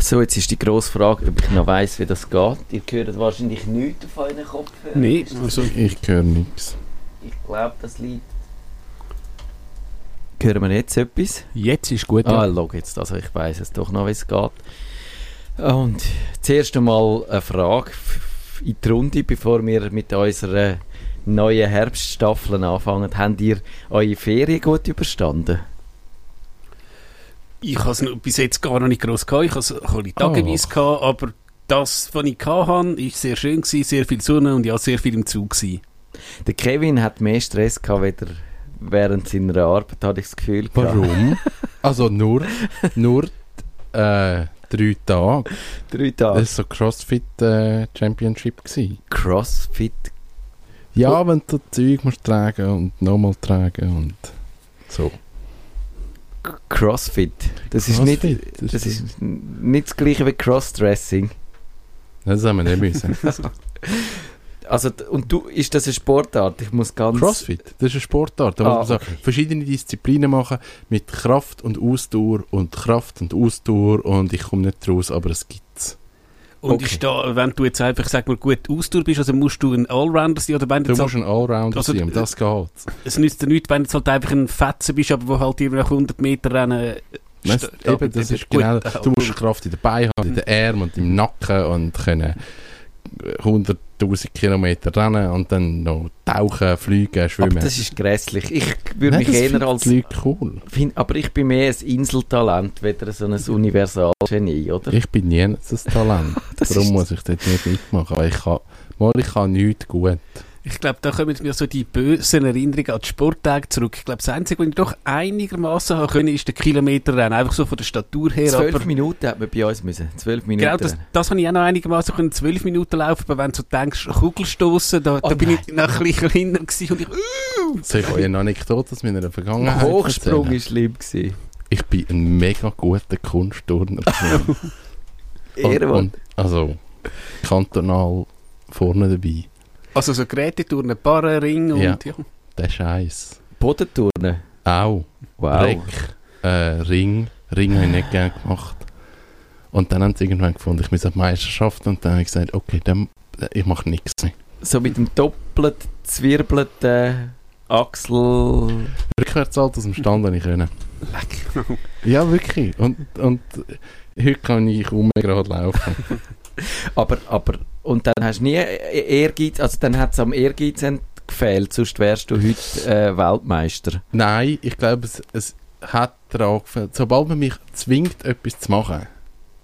So, jetzt ist die grosse Frage, ob ich noch weiss, wie das geht. Ihr hört wahrscheinlich nichts auf euren Kopfhörern. Nein, also Ich höre nichts. Ich glaube, das liegt... Hören wir jetzt etwas? jetzt ist gut. Ah, Ja. schau jetzt, also ich weiss es doch noch, wie es geht. Und zuerst einmal eine Frage in die Runde, bevor wir mit unserer neuen Herbststaffel anfangen. Habt ihr eure Ferien gut überstanden? Ich habe es bis jetzt gar noch nicht gross gehabt. Ich habe es ein bisschen tageweise gehabt, aber das, was ich gehabt habe, war sehr schön, gewesen, sehr viel Sonne und ja, sehr viel im Zug. Gewesen. Der Kevin hat mehr Stress gehabt, weder während seiner Arbeit, hatte ich das Gefühl. Warum? also nur, nur äh, drei Tage. Drei Tage. Das war so CrossFit äh, Championship. Gewesen. Crossfit. Ja, wenn du Zeug musst tragen und nochmal tragen und so. Crossfit. Das ist nicht... Crossfit, Das ist nicht das gleiche wie Crossdressing. Das haben wir nicht müssen. Also, und du, ist das eine Sportart? Ich muss ganz... Crossfit, das ist eine Sportart. Da Ah, muss man okay. verschiedene Disziplinen machen mit Kraft und Ausdauer und Kraft und Ausdauer und ich komme nicht raus, aber es gibt's. Und Okay. ist da, wenn du jetzt einfach, sag mal, gut Ausdauer bist, also musst du ein Allrounder sein, oder wenn du Du musst ein Allrounder Also, sein, um das geht. es nützt dir nichts, wenn du halt einfach ein Fetzen bist, aber wo halt irgendwie nach 100 Meter rennen... Das, sta- eben, das ist gut, genau, äh, du musst Kraft in den Beinen haben, in den Armen und im Nacken und können 100'000 Kilometer rennen und dann noch tauchen, fliegen, Aber schwimmen. das ist grässlich. Ich würde mich eher als... cool. Find, aber ich bin mehr ein Inseltalent, weder so ein Universalgenie, oder? Ich bin nie ein Talent, darum muss ich dort nicht mitmachen, weil ich kann, mal, ich kann nichts gut. Ich glaube, da kommen mir so die bösen Erinnerungen an die Sporttage zurück. Ich glaube, das Einzige, was ich doch einigermaßen haben können, ist der Kilometerrennen. Einfach so von der Statur her. Zwölf aber Minuten hat man bei uns müssen. Zwölf Minuten. Genau, das, das habe ich auch noch einigermaßen können, zwölf Minuten laufen, aber wenn du so denkst, Kugelstoßen, da, Oh da bin ich noch ein bisschen kleiner gewesen und ich, Soll ich euch eine Anekdote aus meiner Vergangenheit Hochsprung erzählen? war schlimm. Gewesen. Ich bin ein mega guter Kunstturner. gewesen. und, und, also, kantonal vorne dabei. Also so Gerätetouren, Barren, Ring und Ja. ja. Der Scheiß. Bodenturnen. Auch. Wow. Reck, äh, Ring. Ring habe ich nicht gerne gemacht. Und dann haben sie irgendwann gefunden, ich muss auf die Meisterschaft. Und dann habe ich gesagt, okay, dann, ich mache nichts mehr. So mit dem doppelt zwirbelten Achsel... Rückwärts alt aus dem Stand habe ich können. Ja, wirklich. Und, und heute kann ich mehr gerade laufen. Aber, aber... Und dann hast du nie Ehrgeiz... Also dann hat es am Ehrgeiz gefehlt, sonst wärst du heute äh, Weltmeister. Nein, ich glaube, es, es hat daran gefällt. Sobald man mich zwingt, etwas zu machen,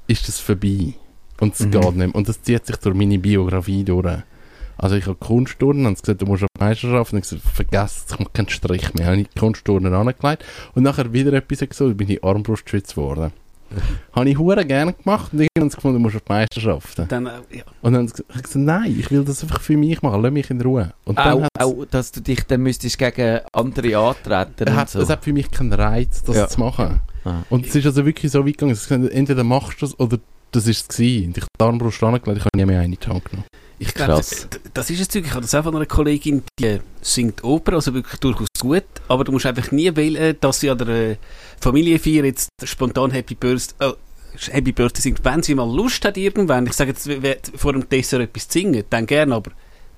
ist das vorbei. Und es Mhm. geht nicht mehr. Und das zieht sich durch meine Biografie durch. Also ich habe Kunstturnen und gesagt, du musst auf die Meisterschaft. Und ich habe gesagt, vergesst, ich mache keinen Strich mehr. Habe ich die Kunstturnen angelegt. Und nachher wieder etwas gesagt, bin ich Armbrustschütz geworden. Habe ich hure gerne gemacht und irgendwann gefunden, du musst auf die Meisterschaft. Dann, äh, ja. Und dann habe ich gesagt, nein, ich will das einfach für mich machen, lass mich in Ruhe. Und dann Auch, auch, dass du dich dann müsstest gegen andere antreten hat, so. es hat für mich keinen Reiz, das Ja. zu machen. Ah. Und es ist also wirklich so weit gegangen, entweder machst du es oder das ist es gewesen. Und ich habe die Armbrust angelegt, ich habe nie mehr eine in die Hand genommen. Ich glaube, das, das ist es Zeug. Ich habe das auch von einer Kollegin, die singt Oper, also wirklich durchaus gut, aber du musst einfach nie wählen, dass sie an der äh, Familienfeier jetzt spontan Happy Birthday, äh, Happy Birthday singt. Wenn sie mal Lust hat irgendwann, ich sage jetzt, vor dem Dessert etwas singen, dann gerne, aber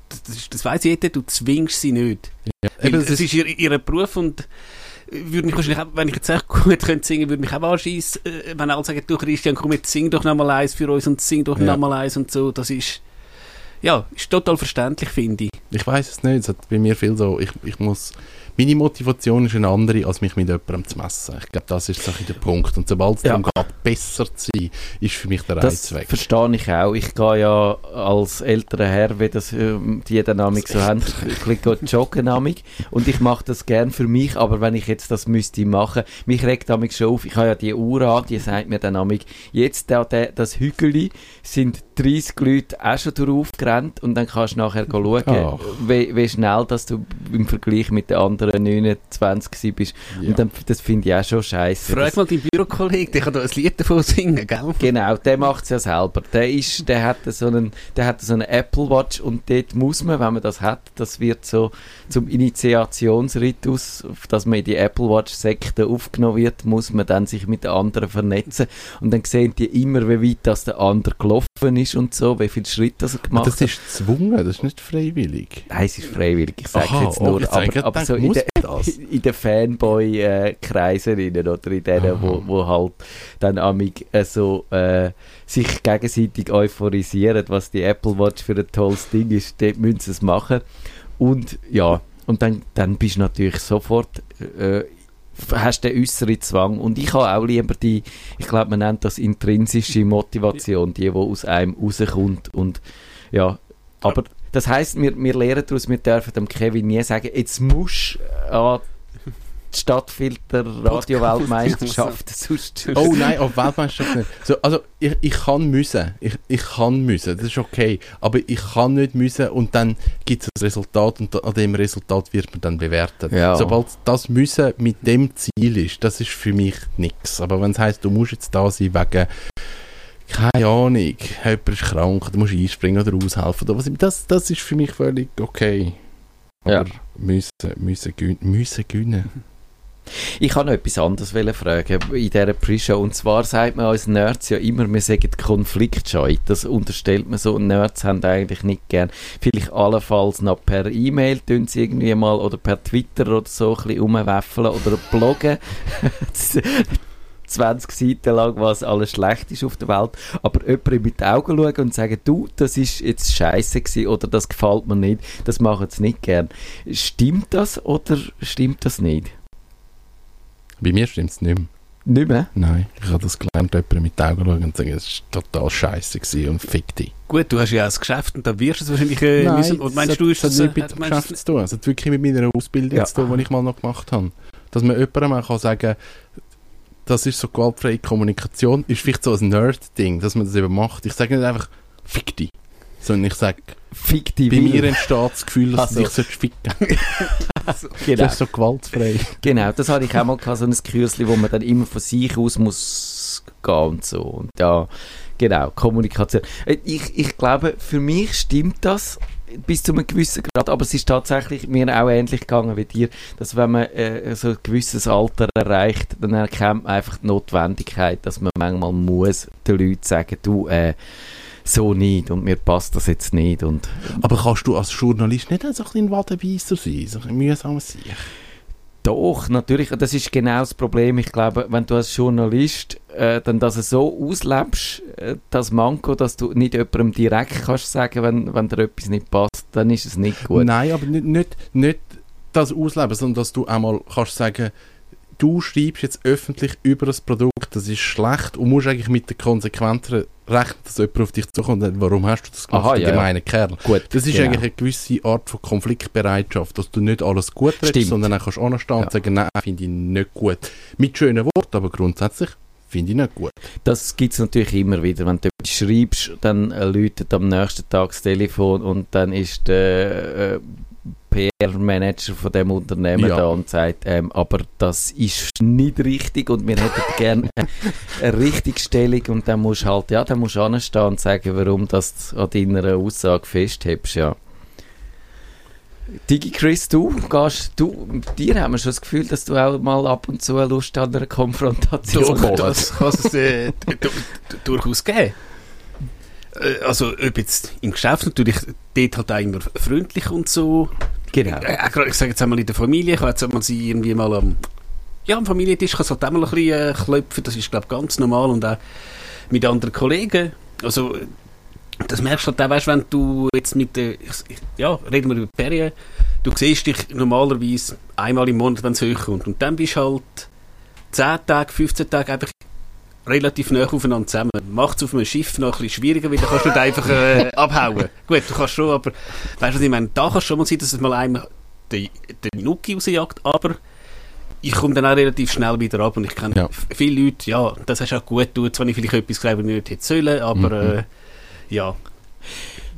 das, das, ist- weiss jeder, du zwingst sie nicht. Ja. Eben, es ist ihr, ihr Beruf und äh, würde mich wahrscheinlich auch, wenn ich jetzt echt gut könnte singen, würde mich auch anschießen, äh, wenn alle sagen, du Christian, komm jetzt sing doch nochmal eins für uns und sing doch Ja. nochmal eins und so, das ist, ja, ist total verständlich, finde ich. ich weiß es nicht, es hat bei mir viel so, ich, ich muss, meine Motivation ist eine andere, als mich mit jemandem zu messen. Ich glaube, das ist so der Punkt. Und sobald es Ja. darum geht, besser zu sein, ist für mich der Reiz Das weg. verstehe ich auch. Ich gehe ja als älterer Herr, wie das ähm, die Dynamik so haben, ein joggen namig. Und ich mache das gern für mich, aber wenn ich jetzt das müsste machen, mich regt damit schon auf, ich habe ja die Uhr an, die sagt mir dann namig, jetzt da, der, das Hügeli sind 30 Leute auch schon drauf gerannt und dann kannst du nachher schauen, wie, wie schnell dass du im Vergleich mit den anderen nachher 29 bist. Ja. Und dann, das finde ich auch schon scheiße. Frag mal deinen Bürokollegen, der kann da ein Lied davon singen, gell? Genau, der macht es ja selber. Der, ist, der, hat so einen, der hat so eine Apple Watch und dort muss man, wenn man das hat, das wird so zum Initiationsritus, dass man in die Apple Watch Sekte aufgenommen wird, muss man dann sich mit den anderen vernetzen und dann sehen die immer, wie weit das der andere gelaufen ist und so, wie viel Schritt das er gemacht das hat. ist gezwungen, das ist nicht freiwillig. Nein, es ist freiwillig, ich sage Aha, jetzt nur, oh, jetzt aber, aber so in, der, das? in den Fanboy-Kreisen oder in denen, wo, wo halt dann amig äh, so äh, sich gegenseitig euphorisieren, was die Apple Watch für ein tolles Ding ist, dort müssen sie es machen. Und ja, und dann, dann bist du natürlich sofort, äh, hast den äußeren Zwang. Und ich habe auch lieber die, ich glaube, man nennt das intrinsische Motivation, die, die aus einem rauskommt. Und ja, aber das heisst, wir, wir lernen daraus, wir dürfen dem Kevin nie sagen, jetzt musst du an die Stadtfilter Radio-Weltmeisterschaft sonst Oh nein, auf Weltmeisterschaft nicht. So, also ich, ich kann müssen. Ich, ich kann müssen, das ist okay. Aber ich kann nicht müssen und dann gibt es ein Resultat und an dem Resultat wird man dann bewertet. Ja. Sobald das Müssen mit dem Ziel ist, das ist für mich nichts. Aber wenn es heisst, du musst jetzt da sein wegen keine Ahnung, jemand ist krank, du musst einspringen oder aushelfen oder was, das, das ist für mich völlig okay. Aber Ja. müssen, müssen, gön- müssen gönnen. Ich kann noch etwas anderes fragen in dieser Pre-Show. Und zwar sagt man uns Nerds ja immer, wir sagen konfliktscheu. Das unterstellt man so. Und Nerds haben eigentlich nicht gern. Vielleicht allenfalls noch per E-Mail tun sie irgendwie mal oder per Twitter oder so ein bisschen rumwäffeln oder bloggen. 20 Seiten lang, was alles schlecht ist auf der Welt. Aber jemandem mit den Augen schauen und sagen, du, das ist jetzt scheiße gewesen oder das gefällt mir nicht, das machen sie nicht gern. Stimmt das oder stimmt das nicht? Bei mir stimmt es nicht mehr. Nicht mehr? Nein, ich habe das gelernt, jemanden mit den Augen schauen und sagen, es war total scheiße gewesen und fick dich. Gut, du hast ja auch ein Geschäft und da wirst du es wahrscheinlich äh, müssen. Und meinst du, ist das das... äh, nichts mit dem meinst du- Geschäft zu tun. Es hat wirklich mit meiner Ausbildung Ja. zu tun, die ich mal noch gemacht habe. Dass man jemandem auch kann sagen das ist so gewaltfreie Kommunikation, ist vielleicht so ein Nerd-Ding, dass man das eben macht. Ich sage nicht einfach, fick dich, sondern ich sage, Fick die bei mir entsteht das Gefühl, dass Also. du dich ficken Genau. Das ist so gewaltfrei. genau, das hatte ich auch mal gehabt, so ein Kürzli, wo man dann immer von sich aus muss gehen und so. Und ja, genau, Kommunikation. Äh, Ich, ich glaube, für mich stimmt das bis zu einem gewissen Grad, aber es ist tatsächlich mir auch ähnlich gegangen wie dir, dass wenn man äh, so ein gewisses Alter erreicht, dann erkennt man einfach die Notwendigkeit, dass man manchmal muss den Leuten sagen, du, äh, so nicht und mir passt das jetzt nicht und Aber kannst du als Journalist nicht auch so ein bisschen Wadenbeisser sein? So ein mühsam sein? Doch, natürlich, das ist genau das Problem. Ich glaube, wenn du als Journalist äh, dann das so auslebst, äh, das Manko, dass du nicht jemandem direkt kannst sagen, wenn, wenn dir etwas nicht passt, dann ist es nicht gut. Nein, aber nicht, nicht, nicht das ausleben, sondern dass du einmal kannst sagen, du schreibst jetzt öffentlich über das Produkt, das ist schlecht und musst eigentlich mit den Konsequenzen rechnen, dass jemand auf dich zukommt. Warum hast du das gemacht, Aha, ja, gemeiner Kerl? Gut, Das ist genau. eigentlich eine gewisse Art von Konfliktbereitschaft, dass du nicht alles gut redest, sondern dann kannst du anstehen Ja. und sagen, nein, finde ich nicht gut. Mit schönen Worten, aber grundsätzlich finde ich nicht gut. Das gibt es natürlich immer wieder. Wenn du schreibst, dann äh, läutet am nächsten Tag das Telefon und dann ist der äh, PR-Manager von dem Unternehmen Ja. da und sagt, ähm, aber das ist nicht richtig und wir hätten gerne eine, eine Richtigstellung und dann musst du halt, ja, dann musst du anstehen und sagen, warum das an deiner Aussage festhebst, ja. Digi Chris, du gehst, du, dir haben wir schon das Gefühl, dass du auch mal ab und zu Lust an einer Konfrontation hast. das kann es äh, du- du- durchaus geben. Äh, Also, ob jetzt im Geschäft natürlich, dort halt auch immer freundlich und so. Genau. Äh, auch gerade, ich sage jetzt einmal in der Familie, ich jetzt einmal sie irgendwie mal am, ja, am Familientisch kann es halt auch mal ein bisschen äh, klopfen, das ist, glaube ich, ganz normal und auch mit anderen Kollegen. Also, äh, das merkst du halt auch, weißt, wenn du jetzt mit der, ich, ich- ja, reden wir über die Ferien, du siehst dich normalerweise einmal im Monat, wenn es hochkommt und dann bist du halt 10 Tage, 15 Tage einfach relativ nah aufeinander zusammen. Macht es auf einem Schiff noch ein bisschen schwieriger, weil dann kannst du nicht einfach äh, abhauen. Gut, du kannst schon, aber weißt du, was ich meine? Da kann es schon mal sein, dass es mal einem den, den Nuki rausjagt, aber ich komme dann auch relativ schnell wieder ab und ich kenne Ja. viele Leute, ja, das hast du auch gut getan, zwar nicht vielleicht etwas gesagt, was ich nicht hätte sollen, aber Mhm. äh, ja.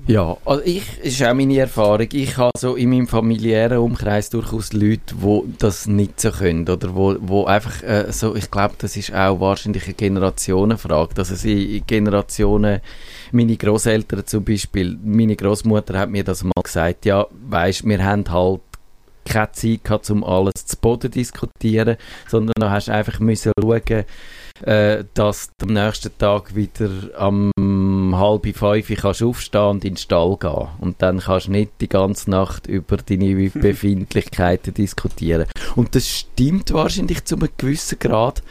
Ja, also ich, ist auch meine Erfahrung. Ich habe so in meinem familiären Umkreis durchaus Leute, die das nicht so können. Oder wo, wo einfach äh, so, ich glaube, das ist auch wahrscheinlich eine Generationenfrage. Dass es in Generationen, meine Großeltern zum Beispiel, meine Großmutter hat mir das mal gesagt, ja, weißt, wir haben halt keine Zeit gehabt, um alles zu Boden diskutieren, sondern da hast du einfach müssen schauen, äh, dass du am nächsten Tag wieder am halb fünf kannst aufstehen und in den Stall gehen. Und dann kannst du nicht die ganze Nacht über deine Befindlichkeiten diskutieren. Und das stimmt wahrscheinlich zu einem gewissen Grad.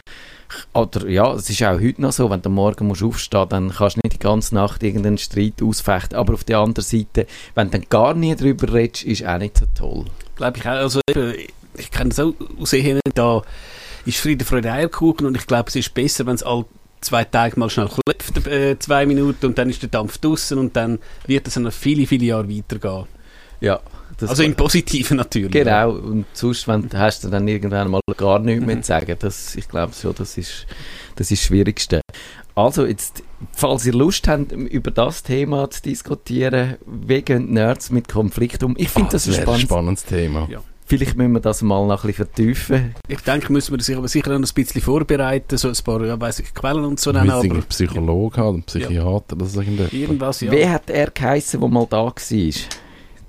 Oder ja, es ist auch heute noch so, wenn du morgen musst aufstehen dann kannst du nicht die ganze Nacht irgendeinen Streit ausfechten. Aber auf der anderen Seite, wenn du dann gar nie darüber redest, ist auch nicht so toll. Glaube ich auch. Also eben, ich auch aus Sehen, da ist Friede, Freude, Eierkuchen und ich glaube, es ist besser, wenn es all zwei Tage mal schnell klopft, äh, zwei Minuten und dann ist der Dampf draußen und dann wird es noch viele, viele Jahre weitergehen. Ja. also im Positiven natürlich. Genau, und sonst wenn, hast du dann irgendwann mal gar nichts mehr zu sagen. Das, ich glaube schon, das ist, das ist das Schwierigste. Also jetzt, falls ihr Lust habt, über das Thema zu diskutieren, wie gehen Nerds mit Konflikt um? Ich finde Ah, das ein wäre spannendes, spannendes Thema. Ja. Vielleicht müssen wir das mal noch ein bisschen vertiefen. Ich denke, müssen wir sich aber sicher noch ein bisschen vorbereiten, so ein paar, ja, weiss ich, Quellen und so nennen, aber einen Psychologe haben, einen Psychiater, das ist irgendetwas. irgendwas, ja. Wer hat er geheissen, der mal da war?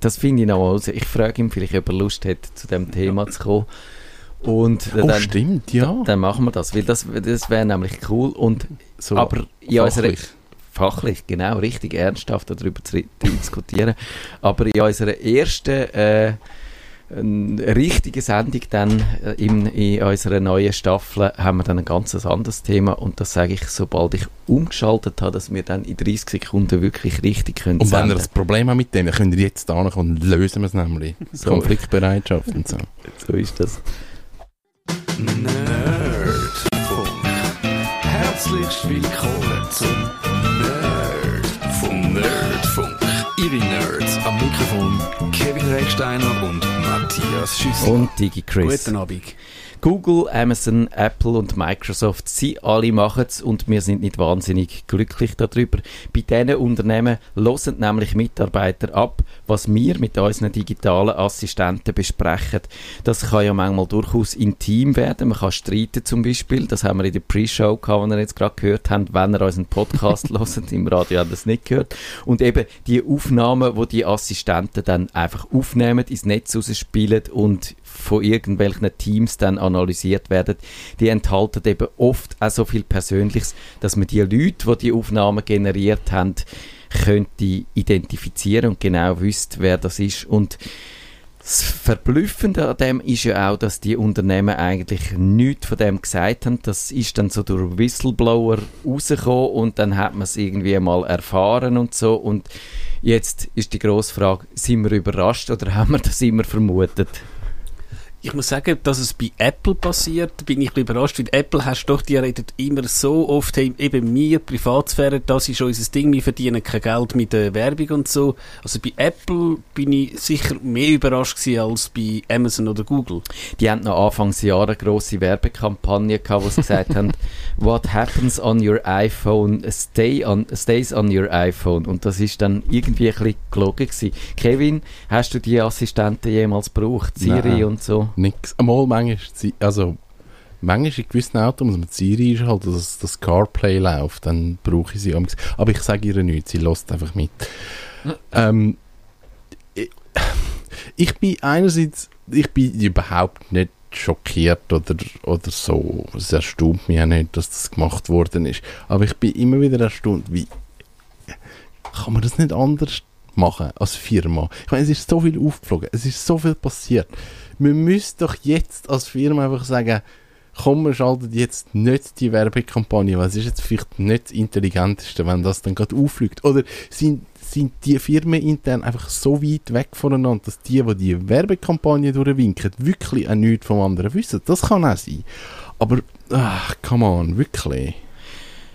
Das finde ich noch mal raus. Ich frage ihn vielleicht, ob er Lust hat, zu dem Thema zu kommen. Und Oh, dann, stimmt, ja. dann machen wir das, weil das, das wäre nämlich cool. Und, So, aber in unserer, fachlich. fachlich, genau, richtig ernsthaft darüber zu diskutieren. Aber in unserer ersten äh, ähm, richtigen Sendung dann äh, in, in unserer neuen Staffel haben wir dann ein ganz anderes Thema und das sage ich, sobald ich umgeschaltet habe, dass wir dann in 30 Sekunden wirklich richtig können Und wenn ihr ein Problem habt mit dem, dann könnt ihr jetzt da kommen und lösen wir es nämlich. So. Konfliktbereitschaft und so. So ist das. Nerdfunk. Herzlich willkommen zum Kevin Recksteiner und Matthias Schüssler. Und Digi Chris. Guten Abend. Google, Amazon, Apple und Microsoft, sie alle machen es und wir sind nicht wahnsinnig glücklich darüber. Bei diesen Unternehmen hören nämlich Mitarbeiter ab, was wir mit unseren digitalen Assistenten besprechen. Das kann ja manchmal durchaus intim werden. Man kann streiten zum Beispiel. Das haben wir in der Pre-Show gehabt, die ihr jetzt gerade gehört habt. Wenn ihr unseren Podcast hört, im Radio habt ihr das nicht gehört. Und eben die Aufnahmen, wo die Assistenten dann einfach aufnehmen, ins Netz rausspielen und von irgendwelchen Teams dann analysiert werden, die enthalten eben oft auch so viel Persönliches, dass man die Leute, die die Aufnahmen generiert haben, könnte identifizieren und genau wüsste, wer das ist. Und das Verblüffende an dem ist ja auch, dass die Unternehmen eigentlich nichts von dem gesagt haben. Das ist dann so durch Whistleblower rausgekommen und dann hat man es irgendwie mal erfahren und so. Und jetzt ist die grosse Frage, sind wir überrascht oder haben wir das immer vermutet? Ich muss sagen, dass es bei Apple passiert, bin ich ein bisschen überrascht, weil Apple hast doch, die redet immer so oft, hey, eben mir, Privatsphäre, das ist unser Ding, wir verdienen kein Geld mit der Werbung und so. Also bei Apple bin ich sicher mehr überrascht gewesen als bei Amazon oder Google. Die haben noch Anfangsjahre eine grosse Werbekampagne gehabt, wo sie gesagt haben, what happens on your iPhone stay on, stays on your iPhone. Und das ist dann irgendwie ein bisschen gelogen gewesen. Kevin, hast du die Assistenten jemals gebraucht? Siri Nein. und so? Nix. Einmal manchmal, also manchmal in gewissen Autos muss man Siri einschalten, dass das CarPlay läuft, dann brauche ich sie. amigs. Aber ich sage ihr nichts, sie lässt einfach mit. ähm, ich, ich bin einerseits, ich bin überhaupt nicht schockiert oder, oder so. Es erstaunt mich auch nicht, dass das gemacht worden ist. Aber ich bin immer wieder erstaunt, wie kann man das nicht anders machen als Firma? Ich meine, es ist so viel aufgeflogen, es ist so viel passiert. Man müsste doch jetzt als Firma einfach sagen, komm, wir schalten jetzt nicht die Werbekampagne, weil es ist jetzt vielleicht nicht das Intelligenteste, wenn das dann gerade auffliegt. Oder sind, sind die Firmen intern einfach so weit weg voneinander, dass die, die die Werbekampagne durchwinken, wirklich auch nichts vom anderen wissen? Das kann auch sein. Aber, ach, come on, wirklich.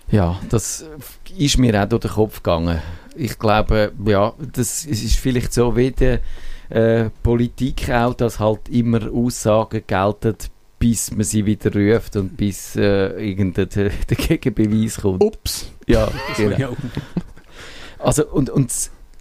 Ja, das ist mir auch durch den Kopf gegangen. Ich glaube, ja, das es ist vielleicht so wie die äh, Politik auch, dass halt immer Aussagen gelten, bis man sie wieder ruft und bis äh, irgendein der Gegenbeweis kommt. Ups. Ja, genau. Also, und, und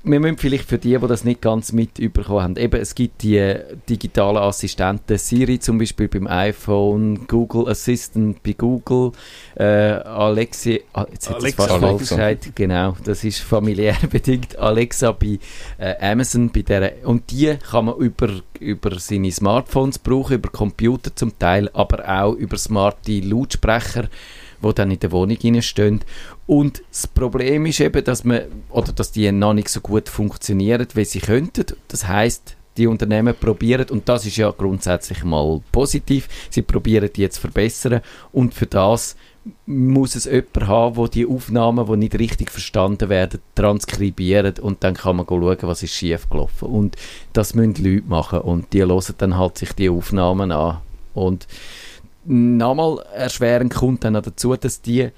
wir müssen vielleicht für die, die das nicht ganz mitbekommen haben, eben, es gibt die digitalen Assistenten, Siri zum Beispiel beim iPhone, Google Assistant bei Google, äh, Alexi, ah, jetzt hat es fast Alexa. falsch gesagt, genau, das ist familiär bedingt, Alexa bei äh, Amazon, bei der, und die kann man über, über seine Smartphones brauchen, über Computer zum Teil, aber auch über smarte Lautsprecher, die dann in der Wohnung stehen. Und das Problem ist eben, dass man, oder dass die noch nicht so gut funktionieren, wie sie könnten. Das heißt, die Unternehmen probieren, und das ist ja grundsätzlich mal positiv, sie probieren die jetzt zu verbessern und für das muss es jemand haben, der die Aufnahmen, die nicht richtig verstanden werden, transkribiert und dann kann man schauen, was ist schief. Und das müssen Leute machen und die hören dann halt sich die Aufnahmen an. Und nochmal erschwerend kommt dann noch dazu, dass die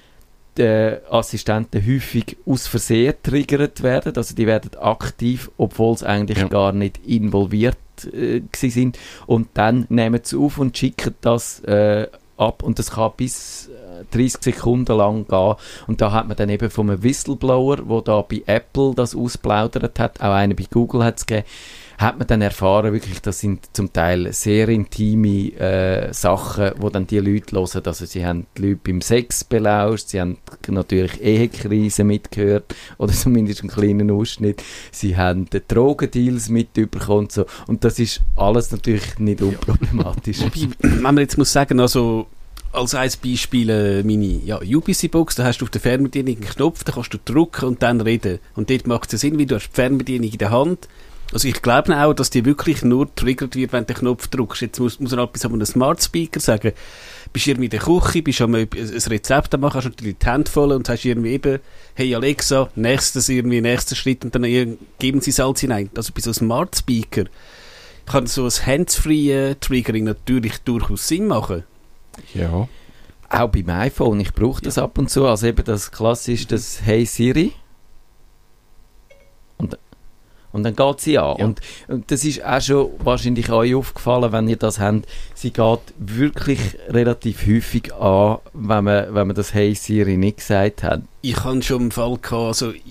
äh, Assistenten häufig aus Versehen triggert werden. Also die werden aktiv, obwohl sie eigentlich Ja. gar nicht involviert äh, sind. Und dann nehmen sie auf und schicken das äh, ab. Und das kann bis äh, 30 Sekunden lang gehen. Und da hat man dann eben von einem Whistleblower, der da bei Apple das ausplaudert hat, auch einer bei Google hat es gegeben, hat man dann erfahren, wirklich, das sind zum Teil sehr intime äh, Sachen, wo dann die Leute hören. Also sie haben die Leute beim Sex belauscht, sie haben natürlich Ehekrise mitgehört oder zumindest einen kleinen Ausschnitt. Sie haben die Drogendeals mitbekommen und so. Und das ist alles natürlich nicht unproblematisch. Wobei, wenn man jetzt muss sagen, also als ein Beispiel äh, meine ja, UBC-Box, da hast du auf der Fernbedienung einen Knopf, da kannst du drücken und dann reden. Und dort macht es Sinn, wie du hast die Fernbedienung in der Hand. Also ich glaube auch, dass die wirklich nur triggert wird, wenn du den Knopf drückst. Jetzt muss, muss er etwas an einem Smart Speaker sagen. Bist irgendwie in der Küche, bist am ein Rezept am machen, hast natürlich die Hände voll und hast irgendwie eben, hey Alexa, nächstes irgendwie, nächster Schritt und dann geben sie Salz hinein. Also bei so einem Smart Speaker kann so ein hands-free Triggering natürlich durchaus Sinn machen. Ja. Auch beim iPhone, ich brauche das ab und zu, also eben das klassisch, das Hey Siri. Und, dann geht sie an. Ja. Und, und das ist auch schon wahrscheinlich euch aufgefallen, wenn ihr das habt. Sie geht wirklich relativ häufig an, wenn man, wenn man das Hey Siri nicht gesagt hat. Ich habe schon einen Fall gehabt, also ich,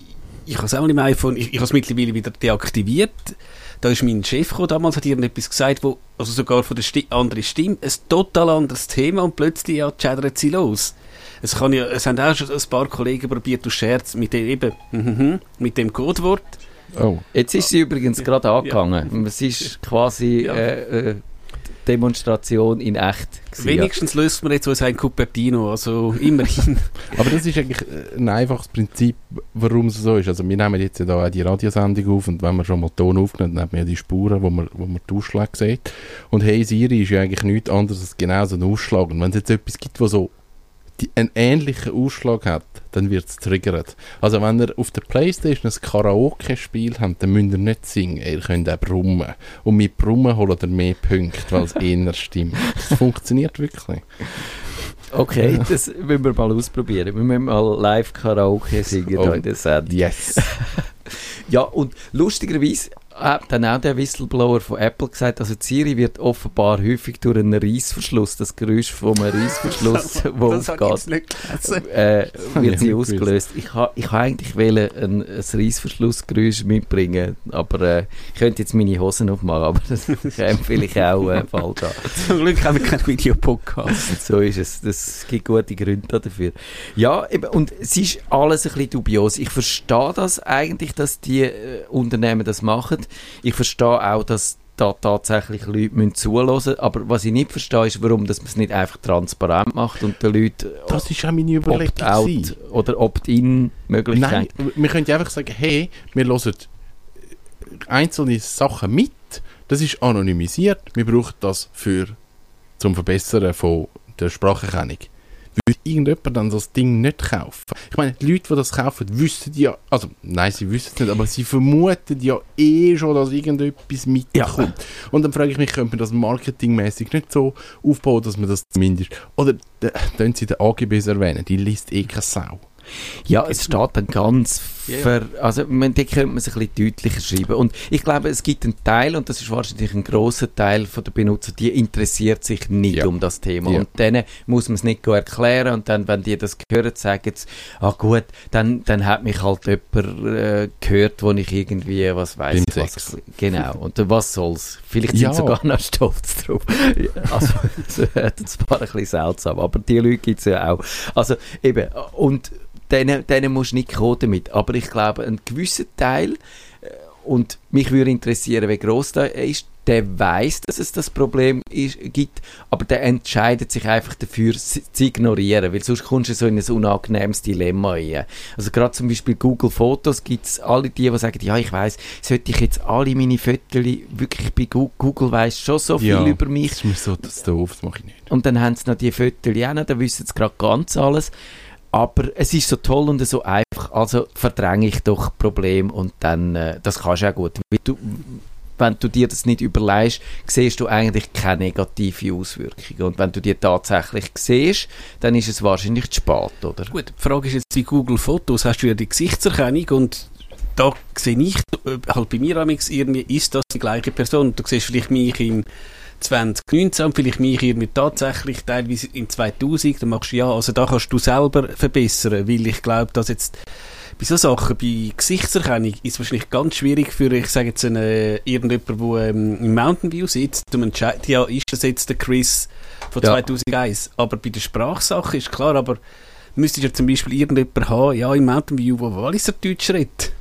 ich habe es auch nicht im iPhone, ich, ich habe es mittlerweile wieder deaktiviert. Da ist mein Chef gekommen, damals hat irgendetwas gesagt, wo, also sogar von der Sti anderen Stimme, ein total anderes Thema und plötzlich ja, chattert sie los. Es, kann ja, es haben auch schon ein paar Kollegen probiert, aus Scherz, mit dem eben, mhm, mit dem Codewort. Oh. Jetzt ist sie übrigens gerade angegangen. Es ist quasi Ja. äh, äh, Demonstration in echt. gewesen, ja. Wenigstens löst man jetzt so ein Cupertino, also immerhin. Aber das ist eigentlich äh, ein einfaches Prinzip, warum es so ist. Also wir nehmen jetzt ja da auch die Radiosendung auf und wenn man schon mal Ton aufnimmt, dann hat man ja die Spuren, wo man, wo man die Ausschläge sieht. Und Hey Siri ist ja eigentlich nichts anderes als genau so ein Ausschlag. Und wenn es jetzt etwas gibt, wo so die, einen ähnlichen Ausschlag hat, dann wird es triggert. Also wenn ihr auf der Playstation ein Karaoke-Spiel habt, dann müsst ihr nicht singen, ihr könnt auch brummen. Und mit Brummen holt ihr mehr Punkte, weil es eher stimmt. Das funktioniert wirklich. Okay, das müssen wir mal ausprobieren. Wir müssen mal live Karaoke singen Oh. in der Sendung. Yes. Ja, und lustigerweise hat dann auch der Whistleblower von Apple gesagt, also die Siri wird offenbar häufig durch einen Reissverschluss, das Geräusch von einem Reissverschluss, wo das habe aufgeht, äh, wird ich sie ausgelöst. Ich ha, ich ha eigentlich wollen ein, ein Reissverschlussgeräusch mitbringen, aber äh, ich könnte jetzt meine Hosen aufmachen, aber das käme vielleicht auch äh, bald an. Zum Glück haben wir keinen Videopodcast. So ist es. Das gibt gute Gründe dafür. Ja, eben, und es ist alles ein bisschen dubios. Ich verstehe das eigentlich, dass die äh, Unternehmen das machen. Ich verstehe auch, dass da tatsächlich Leute müssen zuhören aber was ich nicht verstehe, ist, warum dass man es nicht einfach transparent macht und den Leuten Das ist auch meine Überlegung. Gewesen. oder Opt-in-Möglichkeit. Nein, wir können einfach sagen, hey, wir hören einzelne Sachen mit. Das ist anonymisiert. Wir brauchen das für zum Verbessern von der Spracherkennung. Würde irgendjemand dann das Ding nicht kaufen? Ich meine, die Leute, die das kaufen, wissen ja, also nein, sie wissen es nicht, aber sie vermuten ja eh schon, dass irgendetwas mitkommt. Und dann frage ich mich, könnte man das marketingmäßig nicht so aufbauen, dass man das zumindest, oder äh, können sie den AGBs erwähnen, die liest eh keine Sau. Ja, es steht dann ganz Ja. Ver, also man, die könnte man es ein bisschen deutlicher schreiben. Und ich glaube, es gibt einen Teil, und das ist wahrscheinlich ein grosser Teil von der Benutzer, die interessiert sich nicht Ja. um das Thema. Ja. Und denen muss man es nicht erklären. Und dann, wenn die das hören, sagen sie, ah gut, dann, dann hat mich halt jemand äh, gehört, wo ich irgendwie, was weiß ich, was. Genau. Und was soll's? Vielleicht Ja. sind sie sogar noch stolz drauf. also, das wird zwar ein bisschen seltsam, aber die Leute gibt es ja auch. Also, eben, und denen, denen musst du nicht kommen damit. Aber ich glaube, ein gewisser Teil, äh, und mich würde interessieren, wie groß der ist, der weiß, dass es das Problem ist, gibt, aber der entscheidet sich einfach dafür, es zu ignorieren, weil sonst kommst du so in ein unangenehmes Dilemma rein. Also gerade zum Beispiel Google Fotos gibt es alle die, die sagen, ja, ich weiß, sollte ich jetzt alle meine Fotos wirklich bei Google, Google weiss schon so viel Ja. über mich, Das ist mir so das doof, das mache ich nicht. und dann haben sie noch die Fotos auch noch, dann wissen sie gerade ganz alles. Aber es ist so toll und so einfach, also verdränge ich doch Problem und dann, äh, das kannst du auch gut. Du, wenn du dir das nicht überlegst, siehst du eigentlich keine negative Auswirkungen. Und wenn du die tatsächlich siehst, dann ist es wahrscheinlich zu spät, oder? Gut, die Frage ist jetzt bei Google Fotos, hast du ja die Gesichtserkennung und da sehe ich, äh, halt bei mir irgendwie, ist das die gleiche Person. Du siehst vielleicht mich im 2019 und vielleicht mich irgendwie tatsächlich teilweise im 2000, dann machst du ja, also da kannst du selber verbessern, weil ich glaube, dass jetzt bei so Sachen, bei Gesichtserkennung, ist es wahrscheinlich ganz schwierig für, ich sage jetzt, eine, irgendjemand, der ähm, im Mountain View sitzt, um entscheiden, ja, ist das jetzt der Chris von Ja. 2001? Aber bei der Sprachsache ist klar, aber müsstest ja zum Beispiel irgendjemand haben, ja, im Mountain View, wo Walliser Deutsch redet.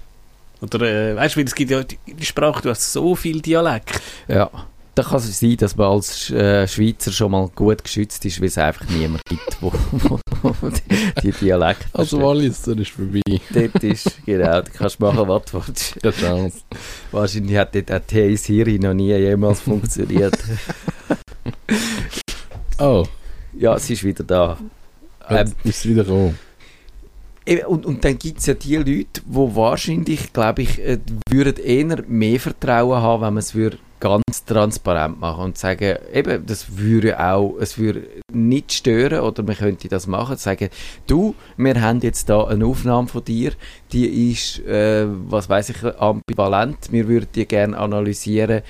Oder, äh, weißt du, weil es gibt ja die, die Sprache, du hast so viel Dialekt. Ja. Da kann es sein, dass man als äh, Schweizer schon mal gut geschützt ist, weil es einfach niemand gibt, wo, wo, wo die, die Dialekte Also versteht. Wallis, das ist vorbei. Dort ist, genau, du kannst machen, was du willst. Keine Chance. Wahrscheinlich hat dort auch Hey Siri noch nie jemals funktioniert. Oh, ja, sie ist wieder da. Ähm, ist es wieder gekommen. und, und dann gibt es ja die Leute, die wahrscheinlich, glaube ich, äh, würden eher mehr Vertrauen haben, wenn man es würde ganz transparent machen und sagen, eben, das würde auch, es würde nicht stören oder man könnte das machen, sagen, du, wir haben jetzt da eine Aufnahme von dir, die ist, äh, was weiß ich, ambivalent, wir würden die gerne analysieren,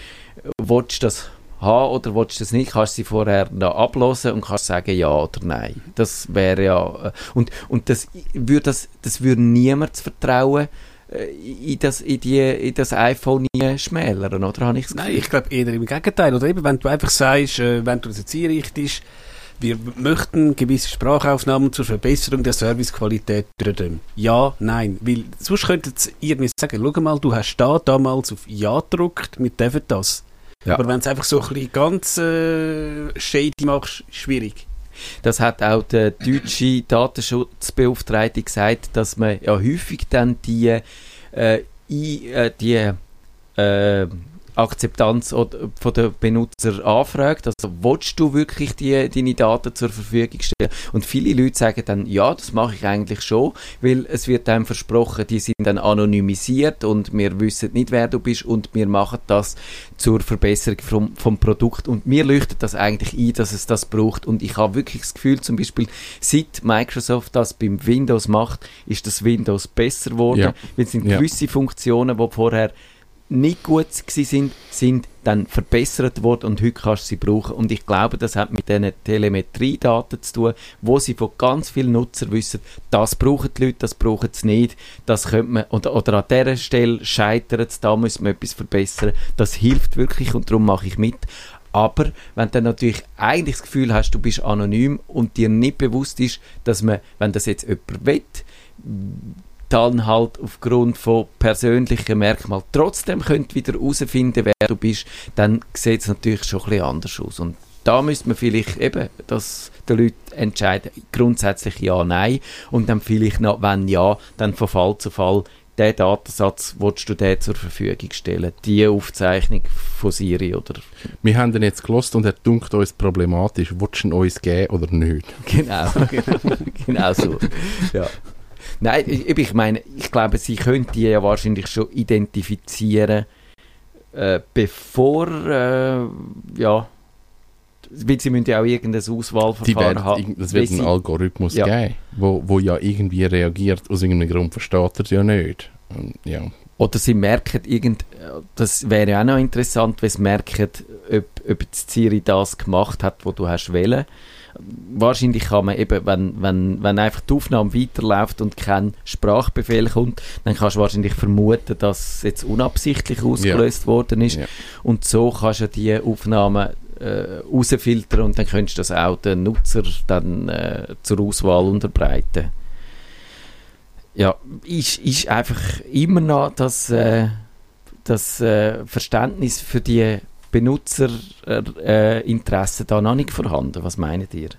willst du das haben oder willst du das nicht, kannst du sie vorher noch ablosen und kannst sagen ja oder nein. Das wäre ja, äh, und, und das würde das, das würde niemand vertrauen, in das, in, die, in das iPhone nie schmälern, oder? Habe ich das Nein, ich glaube eher im Gegenteil. Oder eben, wenn du einfach sagst, äh, wenn du das jetzt einrichtest, wir möchten gewisse Sprachaufnahmen zur Verbesserung der Servicequalität. Ja, nein. Weil sonst könnten sie irgendwie sagen, schau mal, du hast da damals auf Ja gedrückt, wir dürfen das. Ja. Aber wenn du es einfach so ein bisschen ganz äh, shady machst, schwierig. Das hat auch der deutsche Datenschutzbeauftragte gesagt, dass man ja häufig dann die, äh, äh, die äh, Akzeptanz von der Benutzer anfragt. Also, willst du wirklich die, deine Daten zur Verfügung stellen? Und viele Leute sagen dann, ja, das mache ich eigentlich schon, weil es wird einem versprochen, die sind dann anonymisiert und wir wissen nicht, wer du bist und wir machen das zur Verbesserung vom, vom Produkt und mir leuchtet das eigentlich ein, dass es das braucht und ich habe wirklich das Gefühl, zum Beispiel seit Microsoft das beim Windows macht, ist das Windows besser geworden, Ja. weil es sind Ja. gewisse Funktionen, die vorher nicht gut sind, sind dann verbessert worden und heute kannst du sie brauchen. Und ich glaube, das hat mit diesen Telemetriedaten zu tun, wo sie von ganz vielen Nutzern wissen, das brauchen die Leute, das brauchen sie nicht, das könnte man, oder, oder an dieser Stelle scheitert es, da müssen wir etwas verbessern. Das hilft wirklich und darum mache ich mit. Aber wenn du dann natürlich eigentlich das Gefühl hast, du bist anonym und dir nicht bewusst ist, dass man, wenn das jetzt jemand will, dann halt aufgrund von persönlichen Merkmalen trotzdem könnt wieder herausfinden, wer du bist, dann sieht es natürlich schon ein bisschen anders aus. Und da müsste man vielleicht eben, dass die Leute entscheiden, grundsätzlich ja, nein, und dann vielleicht noch, wenn ja, dann von Fall zu Fall, den Datensatz willst du dir zur Verfügung stellen, die Aufzeichnung von Siri oder Wir haben den jetzt gelost und er dunkt uns problematisch. Willst du ihn uns geben oder nicht? Genau, genau so. Ja. Nein, ich, ich meine, ich glaube, sie können die ja wahrscheinlich schon identifizieren, äh, bevor, äh, ja, weil sie müssen ja auch irgendein Auswahlverfahren haben. es wird einen Algorithmus Ja. geben, wo, wo ja irgendwie reagiert. Aus irgendeinem Grund versteht er es ja nicht. Und, ja. Oder sie merken irgend, das wäre ja auch noch interessant, wenn sie merken, ob, ob Siri das gemacht hat, was du hast wollen. Wahrscheinlich kann man eben, wenn, wenn, wenn einfach die Aufnahme weiterläuft und kein Sprachbefehl kommt, dann kannst du wahrscheinlich vermuten, dass es jetzt unabsichtlich ausgelöst worden ist. Ja. Und so kannst du die Aufnahmen äh, rausfiltern und dann könntest du das auch den Nutzer dann äh, zur Auswahl unterbreiten. Ja, ist, ist einfach immer noch das, äh, das äh, Verständnis für die Benutzerinteressen Interessen da noch nicht vorhanden. Was meint ihr?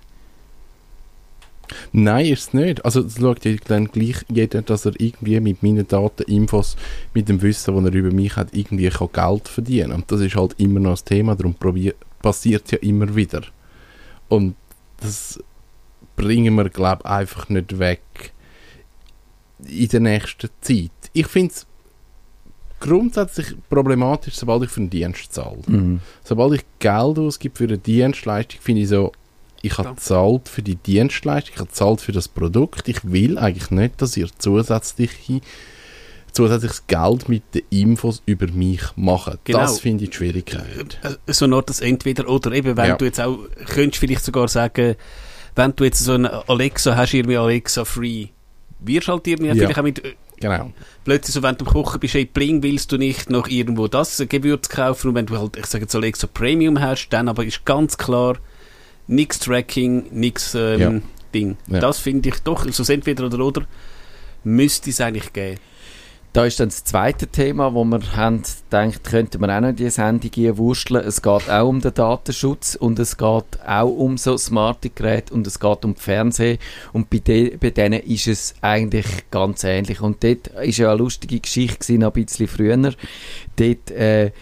Nein, ist es nicht. Also es schaut dann gleich jeder, dass er irgendwie mit meinen Daten, Infos, mit dem Wissen, das er über mich hat, irgendwie kann Geld verdienen Und das ist halt immer noch das Thema, darum passiert ja immer wieder. Und das bringen wir, glaube ich, einfach nicht weg in der nächsten Zeit. Ich finde es grundsätzlich problematisch, sobald ich für einen Dienst zahle. Sobald ich Geld ausgebe für eine Dienstleistung, finde ich so, ich habe Ja. gezahlt für die Dienstleistung, ich habe gezahlt für das Produkt. Ich will eigentlich nicht, dass ihr zusätzliche, zusätzliches Geld mit den Infos über mich macht. Genau. Das finde ich die Schwierigkeit. Äh, so nur das entweder oder eben, wenn Ja. du jetzt auch, könntest vielleicht sogar sagen, wenn du jetzt so eine Alexa hast, irgendwie Alexa Free, wirst halt irgendwie Ja. vielleicht auch mit, äh, Genau. plötzlich so, wenn du am Kochen bist, hey, bling, willst du nicht noch irgendwo das Gewürz kaufen und wenn du halt, ich sage jetzt Alexa Premium hast, dann aber ist ganz klar, nix Tracking, nix ähm, Ja. Ding. Ja. Das finde ich doch, so entweder oder oder, müsste es eigentlich geben. Da ist dann das zweite Thema, wo wir haben gedacht, könnten wir auch noch in die Sendung wursteln. Es geht auch um den Datenschutz und es geht auch um so smarte Geräte und es geht um Fernsehen und bei, de bei denen ist es eigentlich ganz ähnlich. Und dort ist ja eine lustige Geschichte gewesen, ein bisschen früher. Dort äh,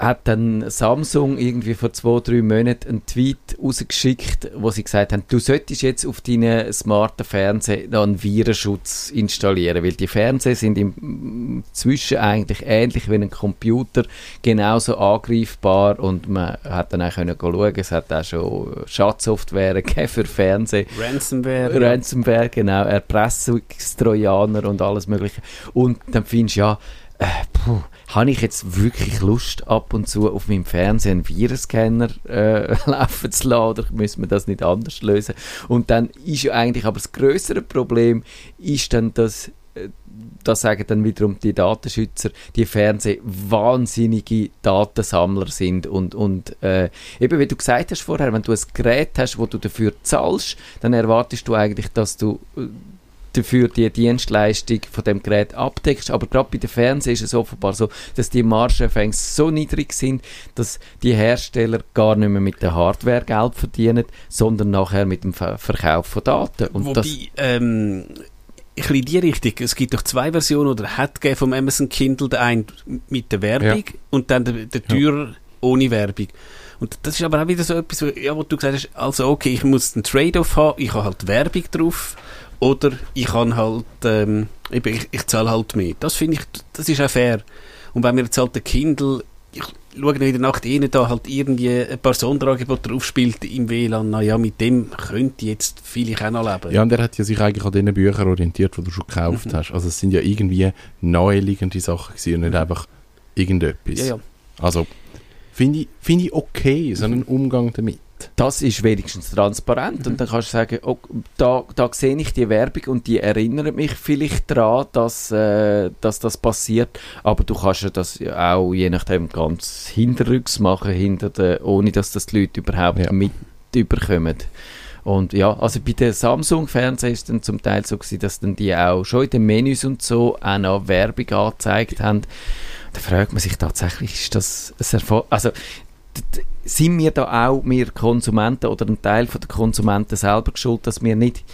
hat dann Samsung irgendwie vor zwei, drei Monaten einen Tweet rausgeschickt, wo sie gesagt haben, du solltest jetzt auf deinen smarten Fernseher noch einen Virenschutz installieren, weil die Fernseher sind im Zwischen eigentlich ähnlich wie ein Computer, genauso angreifbar und man hat dann auch können schauen, es hat auch schon Schadsoftware für Fernsehen. Ransomware. Ransomware, genau, Erpressungstrojaner und alles mögliche. Und dann findest du ja, äh, puh, habe ich jetzt wirklich Lust, ab und zu auf meinem Fernseher einen Virenscanner äh, laufen zu lassen oder müssen wir das nicht anders lösen? Und dann ist ja eigentlich aber das größere Problem, ist dann, dass äh, das sagen dann wiederum die Datenschützer, die Fernseher wahnsinnige Datensammler sind und, und äh, eben wie du gesagt hast vorher, wenn du ein Gerät hast, wo du dafür zahlst, dann erwartest du eigentlich, dass du äh, dafür die Dienstleistung von dem Gerät abdeckst, aber gerade bei den Fernsehen ist es offenbar so, dass die Margeneffekte so niedrig sind, dass die Hersteller gar nicht mehr mit der Hardware Geld verdienen, sondern nachher mit dem Ver Verkauf von Daten. Und Wobei, das, ähm, ich in die Richtung, es gibt doch zwei Versionen, oder hat gegeben vom Amazon Kindle, der eine mit der Werbung und dann der, der Tür ohne Werbung. Und das ist aber auch wieder so etwas, wo, ja, wo du gesagt hast, also okay, ich muss einen Trade-off haben, ich habe halt Werbung drauf, oder ich kann halt, ähm, ich, ich zahle halt mehr. Das finde ich, das ist auch fair. Und wenn mir jetzt halt der Kindle, ich schaue in der Nacht rein, da halt irgendwie ein paar Sonderangebote drauf spielt im WLAN, naja, mit dem könnte ich jetzt vielleicht auch noch leben. Ja, und er hat ja sich eigentlich an den Büchern orientiert, die du schon gekauft Mhm. hast. Also es sind ja irgendwie naheliegende Sachen gewesen und nicht einfach irgendetwas. ja, ja. Also finde ich, finde ich okay, so einen Umgang damit. Das ist wenigstens transparent und dann kannst du sagen, oh, da, da sehe ich die Werbung und die erinnert mich vielleicht daran, dass, äh, dass das passiert, aber du kannst ja das auch je nachdem ganz hinterrücks machen, hinter der, ohne dass das die Leute überhaupt Ja. mit überkommen. Und ja, also bei den Samsung-Fernsehern ist es dann zum Teil so gewesen, dass dann die auch schon in den Menüs und so auch noch Werbung angezeigt haben. Da fragt man sich tatsächlich, ist das ein Erfolg? Also, sind wir da auch, wir Konsumenten oder ein Teil von der Konsumenten selber geschuld, dass wir nicht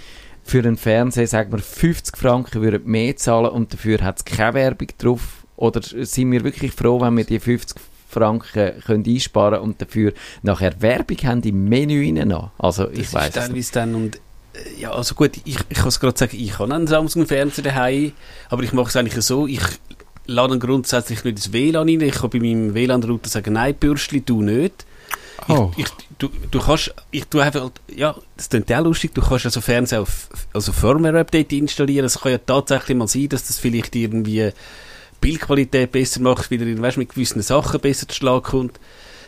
für einen Fernseher, sagen wir, 50 Franken würden mehr zahlen und dafür hat es keine Werbung drauf? Oder sind wir wirklich froh, wenn wir die 50 Franken können einsparen und dafür nachher Werbung haben im Menü rein noch? Also, ich weiß es teilweise dann und äh, ja, also gut, ich, ich kann es gerade sagen, ich habe einen Samsung-Fernseher daheim, aber ich mache es eigentlich so, ich lade grundsätzlich nicht ins WLAN rein, ich kann bei meinem WLAN-Router sagen, nein, Bürstli, du nicht. Oh. Ich, du, du kannst, ich tu einfach, ja, das klingt ja auch lustig, du kannst also Fernseher auf, also Firmware-Update installieren. Es kann ja tatsächlich mal sein, dass das vielleicht irgendwie Bildqualität besser macht, wieder in, weißt, mit gewissen Sachen besser zu Schlag kommt.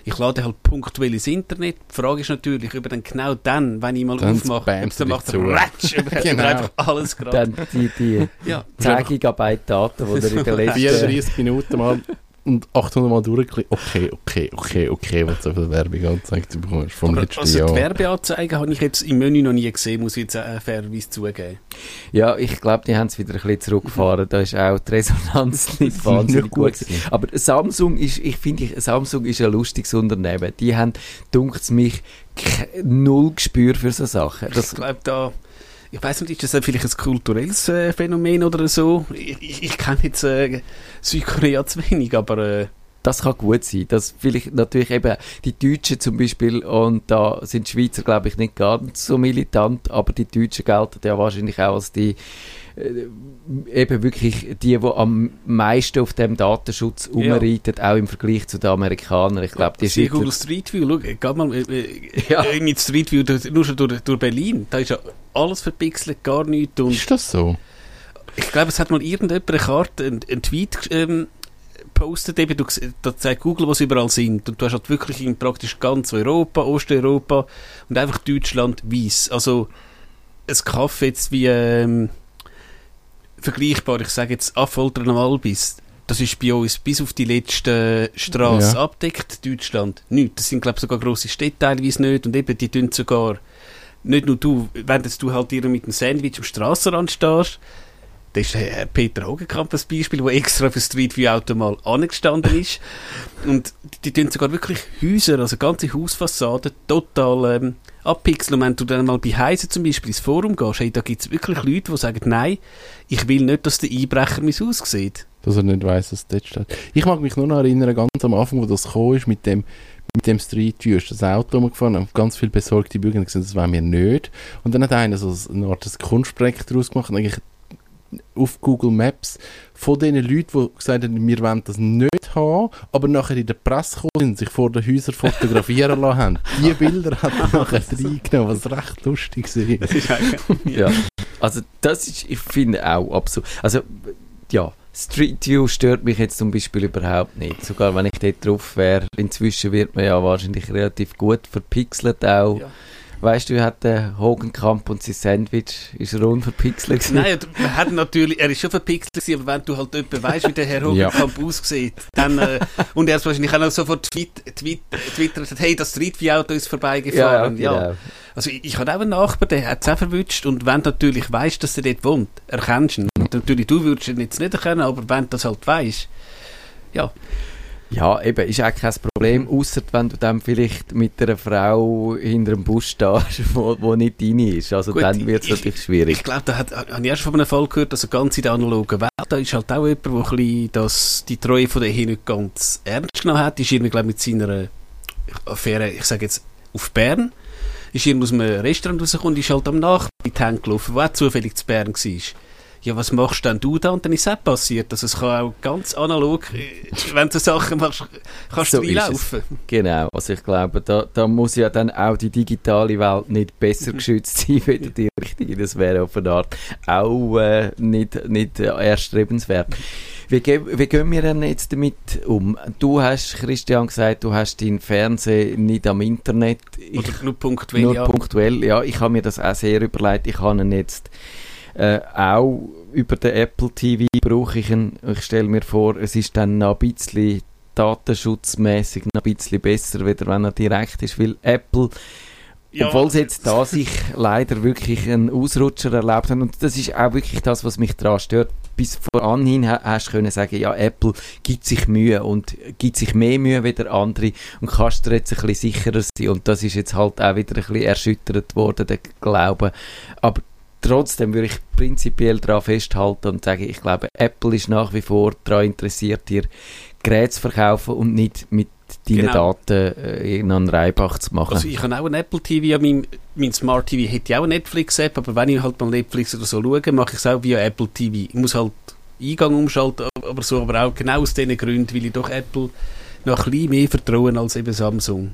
Ich lade halt punktuell ins Internet. Die Frage ist natürlich, ob er dann genau dann, wenn ich mal Dann aufmache, dann er macht, dich zu. ratsch, über, Genau. einfach alles gerade. Dann die, die Ja. 10 Gigabyte Daten, die er in den letzten... 34 Minuten mal und 800 Mal durchklicken. Okay, okay, okay, okay, was so viel Werbung angezeigt du bekommst vom Aber letzten also die Jahr. Werbeanzeigen habe ich jetzt im Menü noch nie gesehen, muss ich jetzt äh, fairerweise zugeben. Ja, ich glaube, die haben es wieder ein bisschen zurückgefahren. Da ist auch die Resonanz nicht wahnsinnig Nicht gut. gut gewesen. Aber Samsung ist, ich finde, ich- Samsung ist ein lustiges Unternehmen. Die haben, dunkt mich, null Gespür für so Sachen. Ich Das, glaube da, ich weiß nicht, ist das vielleicht ein kulturelles äh, Phänomen oder so? Ich, ich, kenne jetzt äh, Südkorea zu wenig, aber äh, das kann gut sein. Das vielleicht natürlich eben die Deutschen zum Beispiel, und da sind die Schweizer, glaube ich, nicht ganz so militant, aber die Deutschen gelten ja wahrscheinlich auch als die eben wirklich die, die am meisten auf dem Datenschutz Ja. umreiten, auch im Vergleich zu den Amerikanern. Ich glaube, die sehr Google Street View, schau, geh mal äh, äh, Ja. äh, mit Street View nur schon durch, durch Berlin, da ist ja alles verpixelt, gar nichts und Ist das so? ich glaube, es hat mal irgendjemand eine Karte, einen, einen Tweet ähm, postet, eben, du, da zeigt Google, wo sie überall sind. Und du hast halt wirklich in praktisch ganz Europa, Osteuropa und einfach Deutschland weiß. Also, ein Kaffee jetzt wie, ähm, vergleichbar, ich sage jetzt Affoltern am Albis, das ist bei uns bis auf die letzte Straße Ja. abdeckt, Deutschland. Nicht. Das sind, glaube ich, sogar grosse Städte teilweise nicht. Und eben, die tun sogar, nicht nur du, wenn jetzt du halt dir mit einem Sandwich am Strassenrand stehst, das ist Herr Peter Hogenkamp ein Beispiel, der extra für Street View Auto mal angestanden ist. Und die tun sogar wirklich Häuser, also ganze Hausfassaden, total ähm, abpixeln. Und wenn du dann mal bei Heise zum Beispiel ins Forum gehst, hey, da gibt es wirklich Leute, die sagen, nein, ich will nicht, dass der Einbrecher mein Haus sieht. Dass er nicht weiss, dass es dort steht. Ich mag mich nur noch erinnern, ganz am Anfang, wo das gekommen ist, mit dem, mit dem Street View, ist das Auto rumgefahren, haben ganz viele besorgte Bürger gesagt, das wollen wir nicht. Und dann hat einer so eine Art Kunstprojekt daraus gemacht, und eigentlich auf Google Maps von den Leuten, die gesagt haben, wir wollen das nicht haben, aber nachher in der Presse gekommen sind und sich vor den Häusern fotografieren lassen haben. Die Bilder hat er nachher reingenommen, was recht lustig war. Ja, also das ist, ich finde auch absolut. Also ja, Street View stört mich jetzt zum Beispiel überhaupt nicht. Sogar wenn ich dort drauf wäre. Inzwischen wird man ja wahrscheinlich relativ gut verpixelt auch. Ja. Weißt du, hat der Hogenkamp und sein Sandwich ist er unverpixelt gewesen? Nein, man hat natürlich, er ist schon verpixelt gewesen, aber wenn du halt jemanden weißt, wie der Herr Hogenkamp aussieht, dann, äh, und er ist wahrscheinlich auch noch sofort tweet, tweet, twittert, hey, das Street View Auto ist ja, vorbeigefahren. ja, ja. genau. Also ich, ich habe auch einen Nachbar, der hat es auch verwünscht und wenn du natürlich weißt, dass er dort wohnt, erkennst du ihn. Und natürlich, du würdest ihn jetzt nicht erkennen, aber wenn du das halt weißt, ja, Ja, eben, ist auch kein Problem, außer wenn du dann vielleicht mit einer Frau hinter einem Bus stehst, wo, wo nicht deine ist. Also Gut, dann wird es ich- natürlich schwierig. ich glaube, da hat, habe ich erst von einem Fall gehört, dass also ganz in der analogen Welt, da ist halt auch jemand, der ein bisschen das, die Treue von der nicht ganz ernst genommen hat, ist irgendwie, glaube mit seiner Affäre, ich sage jetzt, auf Bern, ist irgendwie aus einem Restaurant rausgekommen und ist halt am die Hände gelaufen, der auch zufällig zu Bern war. Ja, was machst denn du da? Und dann ist es auch passiert. Also es kann auch ganz analog, äh, wenn du Sachen machst, kannst So du reinlaufen. Genau, also ich glaube, da, da muss ja dann auch die digitale Welt nicht besser geschützt sein, wie die richtige. Das wäre auf eine Art auch äh, nicht, nicht äh, erstrebenswert. Wie, wie gehen wir denn jetzt damit um? Du hast, Christian, gesagt, du hast deinen Fernseher nicht am Internet. Ich, Oder nur punktuell, nur ja. punktuell, ja. Ich habe mir das auch sehr überlegt. Ich habe ihn jetzt äh, auch über den Apple TV brauche ich ihn. Ich stelle mir vor, es ist dann noch ein bisschen datenschutzmäßig noch ein bisschen besser, wieder wenn er direkt ist, weil Apple Ja. obwohl es jetzt da sich leider wirklich einen Ausrutscher erlaubt hat. Und das ist auch wirklich das, was mich daran stört. Bis voranhin ha- hast du können sagen, ja, Apple gibt sich Mühe und gibt sich mehr Mühe wie der andere und kannst dir jetzt ein bisschen sicherer sein. Und das ist jetzt halt auch wieder ein bisschen erschüttert worden, der Glaube. Aber trotzdem würde ich prinzipiell daran festhalten und sagen, ich glaube, Apple ist nach wie vor daran interessiert, dir Geräte zu verkaufen und nicht mit deinen Genau. Daten äh, irgendeinen Reibach zu machen. Also ich habe auch ein Apple TV, ja, mein, mein Smart TV hätte ja auch eine Netflix-App, aber wenn ich halt mal Netflix oder so schaue, mache ich es auch via Apple TV. Ich muss halt Eingang umschalten, aber so, aber auch genau aus diesen Gründen, weil ich doch Apple noch ein bisschen mehr vertrauen als eben Samsung.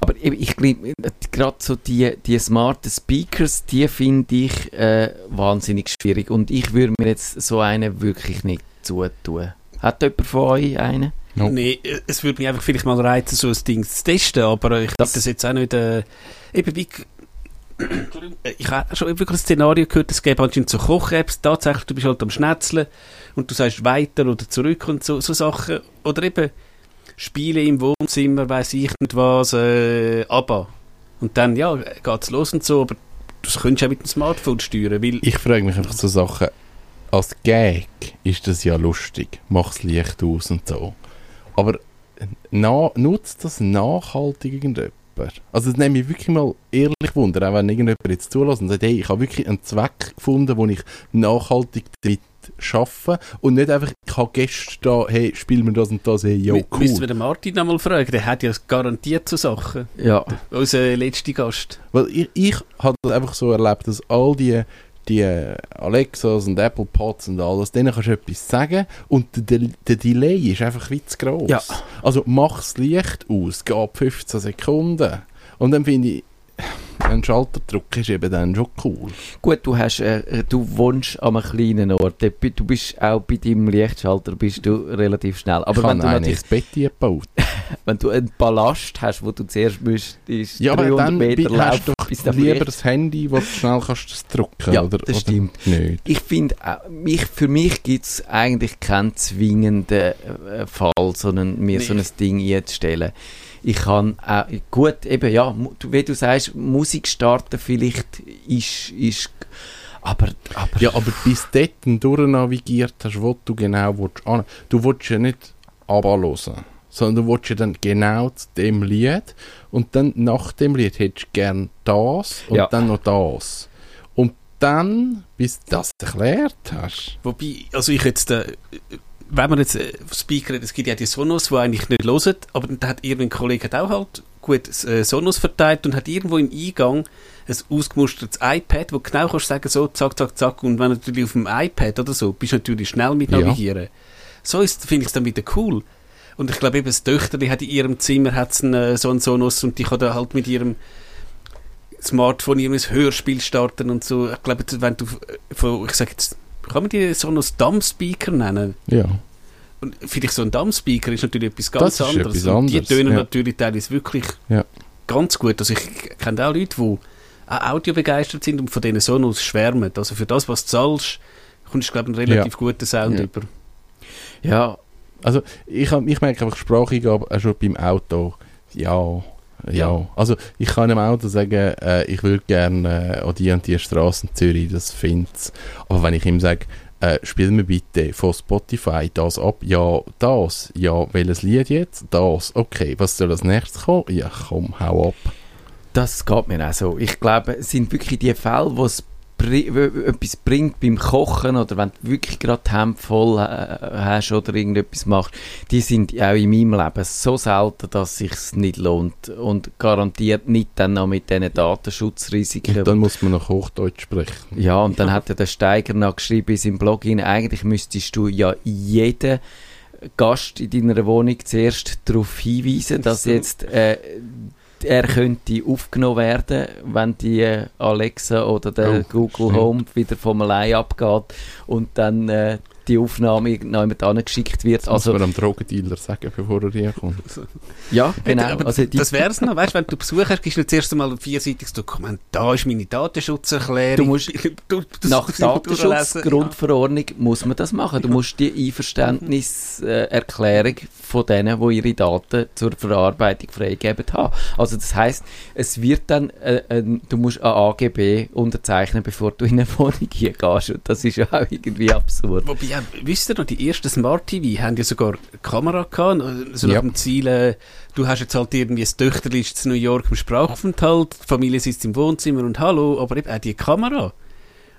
Aber ich glaube, gerade so die, die smarten Speakers, die finde ich äh, wahnsinnig schwierig. Und ich würde mir jetzt so einen wirklich nicht zutun. Hat jemand von euch einen? No. Nee, äh, es würde mich einfach vielleicht mal reizen, so ein Ding zu testen, aber ich Das- das jetzt auch nicht, äh, eben. Äh, ich habe schon wirklich ein Szenario gehört, es gäbe anscheinend so Koch-Apps, tatsächlich, du bist halt am Schnetzeln und du sagst weiter oder zurück und so, so Sachen, oder eben Spiele im Wohnzimmer, weiß ich nicht was, äh, aber und dann, ja, geht's los und so, aber das könntest du auch mit dem Smartphone steuern, weil Ich frage mich einfach so Sachen, als Gag ist das ja lustig, mach's Licht aus und so. Aber na, nutzt das nachhaltig irgendjemand? Also das nehme ich wirklich mal ehrlich Wunder, auch wenn irgendjemand jetzt zulässt und sagt, hey, ich habe wirklich einen Zweck gefunden, wo ich nachhaltig damit arbeite und nicht einfach, ich habe Gäste da, hey, spiel mir das und das, hey, yo, mü- müssen wir cool. den Martin einmal fragen, der hat ja garantiert so Sachen. Ja. Unser letzter Gast. Weil ich, ich habe das einfach so erlebt, dass all die, die Alexas und Apple Pods und alles, denen kannst du etwas sagen und der, der, der Delay ist einfach wie zu gross. Ja. Also mach das Licht aus, geht 15 Sekunden. Und dann finde ich, ein Schalterdruck ist eben dann schon cool. Gut, du, hast, äh, du wohnst an einem kleinen Ort. Bi- Du bist auch bei deinem Lichtschalter bist du relativ schnell. Aber ich wenn du, natürlich, das Bett gebaut. wenn du einen Ballast hast, wo du zuerst müsstest, Ja, aber 300 dann Meter bi- hast laufen, du lieber das Handy, wo du schnell kannst das drücken Ja, oder, das oder stimmt. Nicht. Ich finde, mich, für mich gibt es eigentlich keinen zwingenden äh, Fall, sondern mir so Nee. ein Ding einzustellen. Ich kann auch, gut, eben ja, wie du sagst, Musik starten vielleicht ist, ist aber, aber Ja, aber bis dort durchnavigiert hast, wo du genau willst. an- Du willst ja nicht abhören, sondern du willst ja dann genau zu dem Lied und dann nach dem Lied hättest du gern das und Ja. dann noch das. Und dann, bis du das erklärt hast. Wobei, also ich jetzt, äh, wenn man jetzt äh, Speaker hat, es gibt ja die Sonos, die eigentlich nicht hören, aber dann hat irgendein Kollege hat auch halt gut äh, Sonos verteilt und hat irgendwo im Eingang ein ausgemustertes iPad, wo genau kannst sagen, so, zack, zack, zack, und wenn natürlich auf dem iPad oder so, bist du natürlich schnell mit Ja. navigieren. So ist, finde ich es dann wieder cool. Und ich glaube eben, das Töchterli hat in ihrem Zimmer hat's einen, äh, so einen Sonos und die kann da halt mit ihrem Smartphone irgendein Hörspiel starten und so. Ich glaube, wenn du äh, von, ich sag jetzt, kann man die Sonos Dumbspeaker nennen? Ja. Und vielleicht so ein Dumbspeaker ist natürlich etwas ganz anderes. etwas und die anderes, tönen ja. natürlich teilweise wirklich Ja. ganz gut. Also ich kenne auch Leute, die auch Audio begeistert sind und von diesen Sonos schwärmen. Also für das, was du zahlst, kommst du, glaube ich, einen relativ guten Sound Ja. über. ja, Also ich, ich merke einfach Spracheingabe auch schon beim Auto. Ja, ja. Also ich kann im Auto sagen, äh, ich würde gerne äh, an die und die Straße in Zürich, das find's. Aber wenn ich ihm sage, äh, spiel mir bitte von Spotify das ab, ja, das, ja, welches Lied jetzt? Das, okay, was soll als nächstes kommen? Ja, komm, hau ab. Das geht mir auch so. Ich glaube, es sind wirklich die Fälle, wo es etwas bringt beim Kochen oder wenn du wirklich gerade die Hände voll äh, hast oder irgendetwas machst, die sind auch in meinem Leben so selten, dass es sich nicht lohnt und garantiert nicht dann noch mit diesen Datenschutzrisiken. Und dann muss man noch Hochdeutsch sprechen. Ja, und dann hat ja der Steiger noch geschrieben in seinem Blog, hin, eigentlich müsstest du ja jeden Gast in deiner Wohnung zuerst darauf hinweisen, dass jetzt äh, er könnte aufgenommen werden, wenn die äh, Alexa oder der Oh, Google stimmt. Home wieder vom allein abgeht und dann äh, die Aufnahme irgendjemand angeschickt wird. Das muss Also, man am Drogendealer sagen, bevor er reinkommt. ja, genau. Aber Also die, das wäre es noch. Weißt du, wenn du Besuch hast, gibst du zuerst einmal ein vierseitiges Dokument. Da ist meine Datenschutzerklärung. Du musst- du, du, Nach. Datenschutzgrundverordnung muss man das machen. Du musst die Einverständniserklärung von denen, die ihre Daten zur Verarbeitung freigeben haben. Also das heißt, es wird dann, äh, ein- du musst ein AGB unterzeichnen, bevor du in eine Wohnung hier gehst. Und das ist ja auch irgendwie absurd. Wobei, ja, wisst ihr noch, die ersten Smart TV haben ja sogar eine Kamera gehabt, so nach Ja. dem Ziel, äh, du hast jetzt halt irgendwie ein Töchterli ist in New York im Sprachaufenthalt, die Familie sitzt im Wohnzimmer und hallo, aber eben auch die Kamera.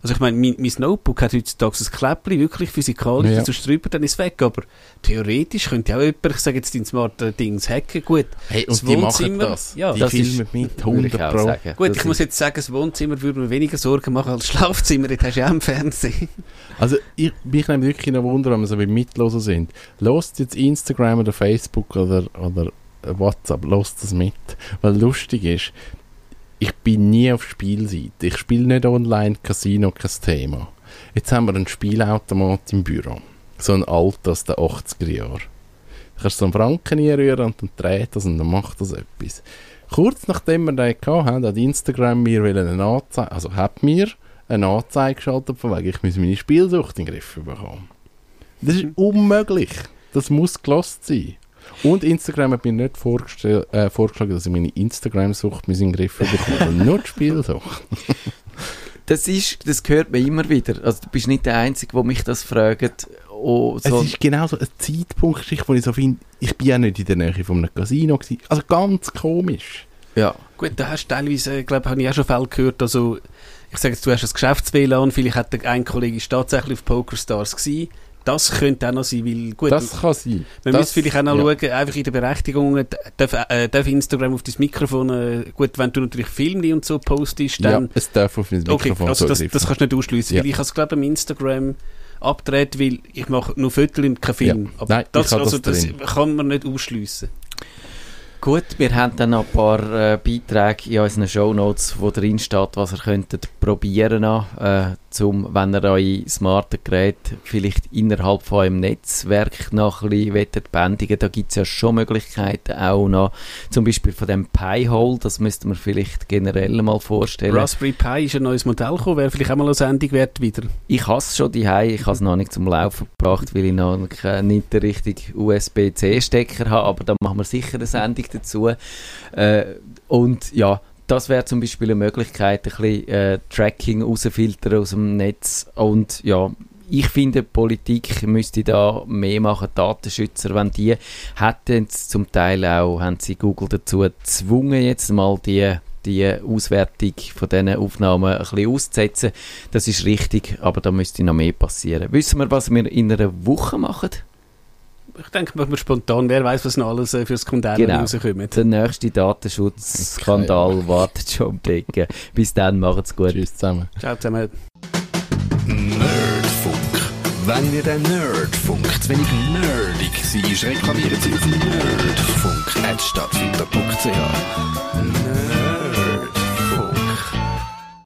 Also ich meine, mein, mein Notebook hat heutzutage ein Kläppchen, wirklich physikalisch, Ja. sonst drüber, dann ist es weg, aber theoretisch könnte auch jemand, ich sage jetzt, dein smart äh, Dings hacken, gut. Hey, Das und die machen Wohnzimmer, das. ja, die das filmen ist- mit Würde ich 100 auch Pro. sagen. Gut, Das ich muss jetzt sagen, das Wohnzimmer würde mir weniger Sorgen machen als das Schlafzimmer, jetzt hast du ja auch im Fernsehen. Also ich, mich nimmt wirklich noch Wunder, wenn wir so beim Mitlosen sind. Lost jetzt Instagram oder Facebook oder, oder WhatsApp, los das mit. Weil lustig ist, ich bin nie auf Spielseite. Ich spiele nicht online, Casino, kein Thema. Jetzt haben wir einen Spielautomat im Büro. So ein alter aus den 80er Jahren. Du kannst so einen Franken reinrühren und dann dreht das und dann macht das etwas. Kurz nachdem wir den hatten, hat Instagram mir eine Anzeige, also hat mir eine Anzeige geschaltet, von wegen, ich muss meine Spielsucht in den Griff bekommen. Das ist unmöglich. Das muss gelost sein. Und Instagram hat mir nicht äh, vorgeschlagen, dass ich meine Instagram-Sucht in den Griff bekomme, sondern nur die Spielsucht. Das, ist, das hört man immer wieder. Also du bist nicht der Einzige, der mich das fragt. Oh, so. Es ist genau so eine Zeitpunktgeschichte, wo ich so finde, ich bin ja nicht in der Nähe von einem Casino gewesen. Also ganz komisch. ja. Gut, da hast du teilweise, glaube habe ich auch schon Fälle gehört, also ich sage jetzt, du hast ein Geschäfts-WLAN, vielleicht hat der ein Kollege ist tatsächlich auf PokerStars gewesen. Das könnte auch noch sein, weil gut, das kann sein. man das, vielleicht auch noch ja. schauen, einfach in der Berechtigung, äh, darf, äh, darf Instagram auf dein Mikrofon, äh, gut, wenn du natürlich Filme und so postest, Ja, dann, es darf auf okay, Mikrofon also das, das kannst du nicht ausschließen, Ja. weil ich habe es glaube im Instagram abgedreht, weil ich mache nur Fotos und keinen Film. Ja. Aber Nein, das, also, das das kann man nicht ausschließen. Gut, wir haben dann noch ein paar äh, Beiträge in unseren Shownotes, wo drin steht, was ihr könntet probieren äh, zum, wenn ihr eure smarten Geräte vielleicht innerhalb von eurem Netzwerk noch ein bisschen bändigen. Da gibt es ja schon Möglichkeiten auch noch, zum Beispiel von dem Pi-Hole, das müsste man vielleicht generell mal vorstellen. Raspberry Pi ist ein neues Modell gekommen, wäre vielleicht auch mal eine Sendung wert wieder. Ich habe es schon die ich habe es noch nicht zum Laufen gebracht, weil ich noch nicht den richtigen USB-C-Stecker habe, aber da machen wir sicher eine Sendung dazu. Äh, und ja, das wäre zum Beispiel eine Möglichkeit, ein bisschen äh, Tracking rausfiltern aus dem Netz und ja, ich finde, die Politik müsste da mehr machen, Datenschützer, wenn die hätten zum Teil auch, haben sie Google dazu gezwungen, jetzt mal die, die Auswertung von diesen Aufnahmen ein bisschen auszusetzen. Das ist richtig, aber da müsste noch mehr passieren. Wissen wir, was wir in einer Woche machen? Ich denke, machen wir spontan, wer weiß, was noch alles äh, für Skandale Genau. rauskommt. Der nächste Datenschutzskandal wartet schon die Ecke. Bis dann, macht's gut. Tschüss zusammen. Ciao zusammen. Nerdfunk. Wenn ihr den Nerdfunk zu wenig nerdig seid, reklamiert sie auf nerdfunk.net stattfinder.ch. Nerd